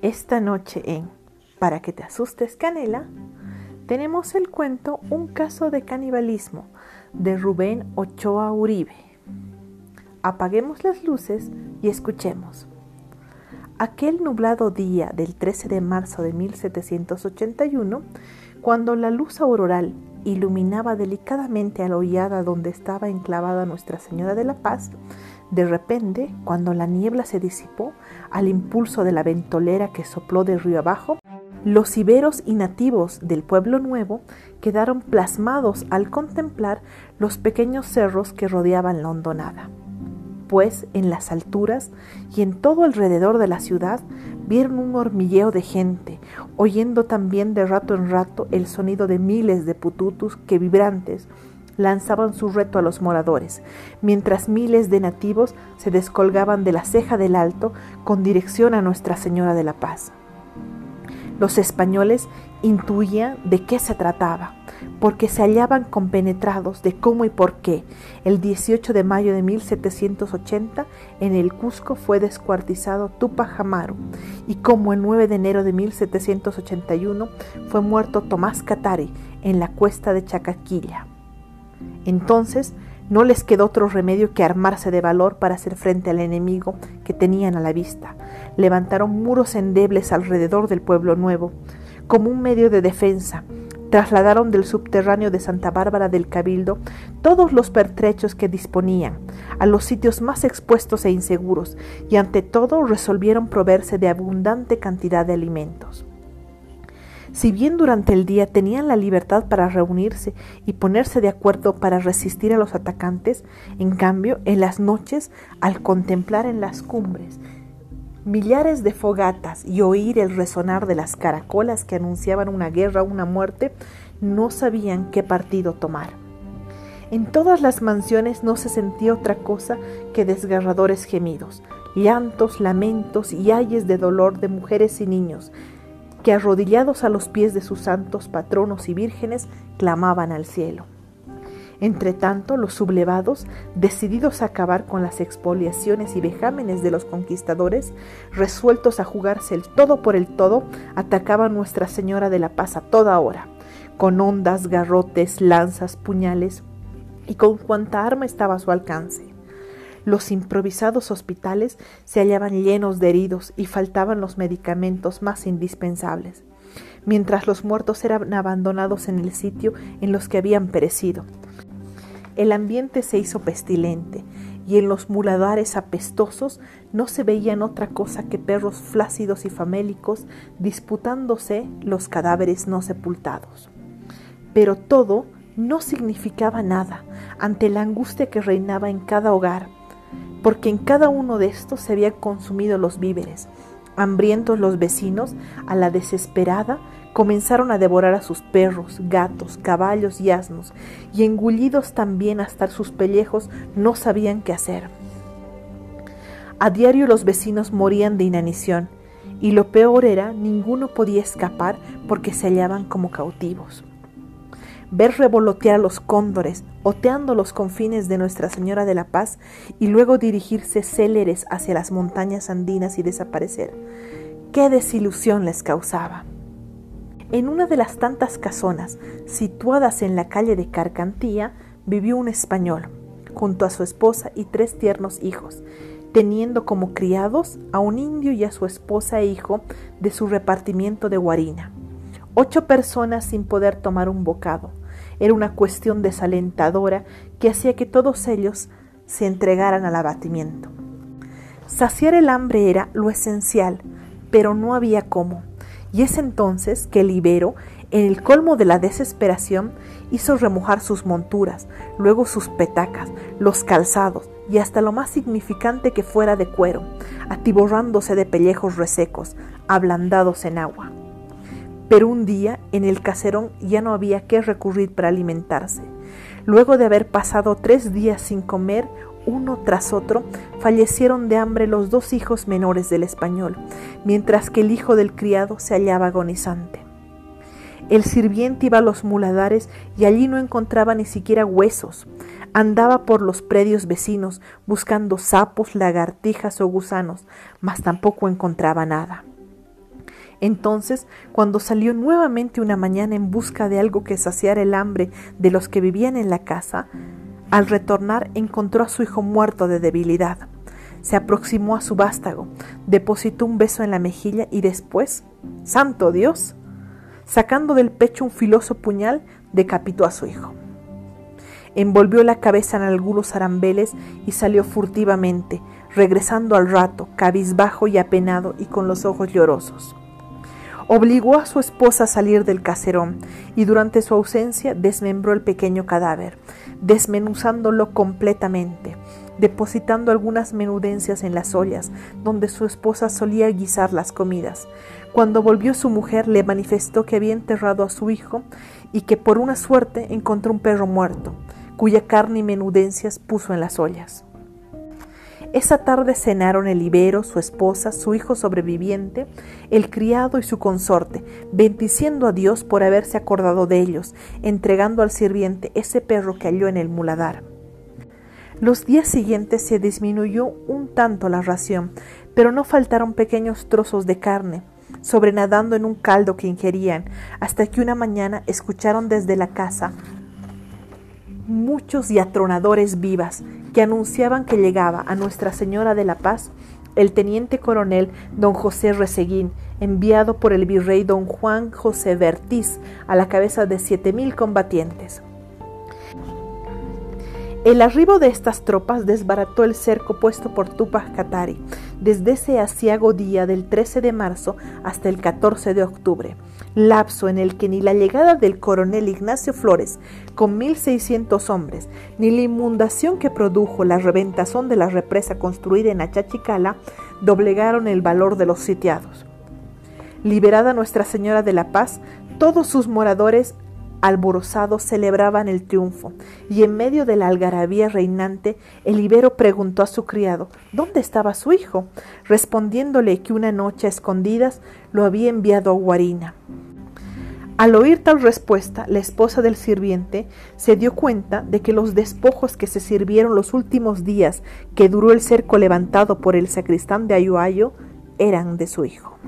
Esta noche en Para que te asustes Canela, tenemos el cuento Un caso de canibalismo de Rubén Ochoa Uribe. Apaguemos las luces y escuchemos. Aquel nublado día del 13 de marzo de 1781, cuando la luz auroral iluminaba delicadamente a la hollada donde estaba enclavada Nuestra Señora de la Paz, de repente, cuando la niebla se disipó al impulso de la ventolera que sopló de río abajo, los iberos y nativos del pueblo nuevo quedaron plasmados al contemplar los pequeños cerros que rodeaban la hondonada. Pues en las alturas y en todo alrededor de la ciudad vieron un hormigueo de gente, oyendo también de rato en rato el sonido de miles de pututus que vibrantes lanzaban su reto a los moradores, mientras miles de nativos se descolgaban de la ceja del alto con dirección a Nuestra Señora de la Paz. Los españoles intuían de qué se trataba, porque se hallaban compenetrados de cómo y por qué el 18 de mayo de 1780 en el Cusco fue descuartizado Tupac Amaru y cómo el 9 de enero de 1781 fue muerto Tomás Catari en la cuesta de Chacaquilla. Entonces no les quedó otro remedio que armarse de valor para hacer frente al enemigo que tenían a la vista. Levantaron muros endebles alrededor del pueblo nuevo, como un medio de defensa. Trasladaron del subterráneo de Santa Bárbara del Cabildo todos los pertrechos que disponían, a los sitios más expuestos e inseguros, y ante todo resolvieron proveerse de abundante cantidad de alimentos. Si bien durante el día tenían la libertad para reunirse y ponerse de acuerdo para resistir a los atacantes, en cambio, en las noches, al contemplar en las cumbres millares de fogatas y oír el resonar de las caracolas que anunciaban una guerra o una muerte, no sabían qué partido tomar. En todas las mansiones no se sentía otra cosa que desgarradores gemidos, llantos, lamentos y ayes de dolor de mujeres y niños, que arrodillados a los pies de sus santos patronos y vírgenes clamaban al cielo. Entretanto, los sublevados, decididos a acabar con las expoliaciones y vejámenes de los conquistadores, resueltos a jugarse el todo por el todo, atacaban Nuestra Señora de la Paz a toda hora, con ondas, garrotes, lanzas, puñales y con cuanta arma estaba a su alcance. Los improvisados hospitales se hallaban llenos de heridos y faltaban los medicamentos más indispensables, mientras los muertos eran abandonados en el sitio en los que habían perecido. El ambiente se hizo pestilente y en los muladares apestosos no se veían otra cosa que perros flácidos y famélicos disputándose los cadáveres no sepultados. Pero todo no significaba nada ante la angustia que reinaba en cada hogar porque en cada uno de estos se habían consumido los víveres. Hambrientos los vecinos, a la desesperada, comenzaron a devorar a sus perros, gatos, caballos y asnos, y engullidos también hasta sus pellejos no sabían qué hacer. A diario los vecinos morían de inanición, y lo peor era, ninguno podía escapar porque se hallaban como cautivos ver revolotear a los cóndores, oteando los confines de Nuestra Señora de la Paz y luego dirigirse céleres hacia las montañas andinas y desaparecer. ¡Qué desilusión les causaba! En una de las tantas casonas situadas en la calle de Carcantía vivió un español, junto a su esposa y tres tiernos hijos, teniendo como criados a un indio y a su esposa e hijo de su repartimiento de Guarina. Ocho personas sin poder tomar un bocado, era una cuestión desalentadora que hacía que todos ellos se entregaran al abatimiento. Saciar el hambre era lo esencial, pero no había cómo. Y es entonces que el Ibero, en el colmo de la desesperación, hizo remojar sus monturas, luego sus petacas, los calzados y hasta lo más significante que fuera de cuero, atiborrándose de pellejos resecos, ablandados en agua. Pero un día en el caserón ya no había que recurrir para alimentarse. Luego de haber pasado tres días sin comer, uno tras otro, fallecieron de hambre los dos hijos menores del español, mientras que el hijo del criado se hallaba agonizante. El sirviente iba a los muladares y allí no encontraba ni siquiera huesos. Andaba por los predios vecinos buscando sapos, lagartijas o gusanos, mas tampoco encontraba nada. Entonces, cuando salió nuevamente una mañana en busca de algo que saciara el hambre de los que vivían en la casa, al retornar encontró a su hijo muerto de debilidad. Se aproximó a su vástago, depositó un beso en la mejilla y después, ¡Santo Dios! Sacando del pecho un filoso puñal, decapitó a su hijo. Envolvió la cabeza en algunos arambeles y salió furtivamente, regresando al rato, cabizbajo y apenado y con los ojos llorosos. Obligó a su esposa a salir del caserón y durante su ausencia desmembró el pequeño cadáver, desmenuzándolo completamente, depositando algunas menudencias en las ollas donde su esposa solía guisar las comidas. Cuando volvió su mujer le manifestó que había enterrado a su hijo y que por una suerte encontró un perro muerto, cuya carne y menudencias puso en las ollas. Esa tarde cenaron el ibero, su esposa, su hijo sobreviviente, el criado y su consorte, bendiciendo a Dios por haberse acordado de ellos, entregando al sirviente ese perro que halló en el muladar. Los días siguientes se disminuyó un tanto la ración, pero no faltaron pequeños trozos de carne, sobrenadando en un caldo que ingerían, hasta que una mañana escucharon desde la casa muchos y atronadores vivas que anunciaban que llegaba a Nuestra Señora de la Paz el teniente coronel don José Reseguín, enviado por el virrey don Juan José Bertiz a la cabeza de siete mil combatientes. El arribo de estas tropas desbarató el cerco puesto por Tupac Katari desde ese asiago día del 13 de marzo hasta el 14 de octubre, lapso en el que ni la llegada del coronel Ignacio Flores con 1.600 hombres, ni la inundación que produjo la reventazón de la represa construida en Achachicala doblegaron el valor de los sitiados. Liberada Nuestra Señora de la Paz, todos sus moradores alborozados celebraban el triunfo, y en medio de la algarabía reinante, el ibero preguntó a su criado dónde estaba su hijo, respondiéndole que una noche a escondidas lo había enviado a Guarina. Al oír tal respuesta, la esposa del sirviente se dio cuenta de que los despojos que se sirvieron los últimos días que duró el cerco levantado por el sacristán de Ayuayo eran de su hijo.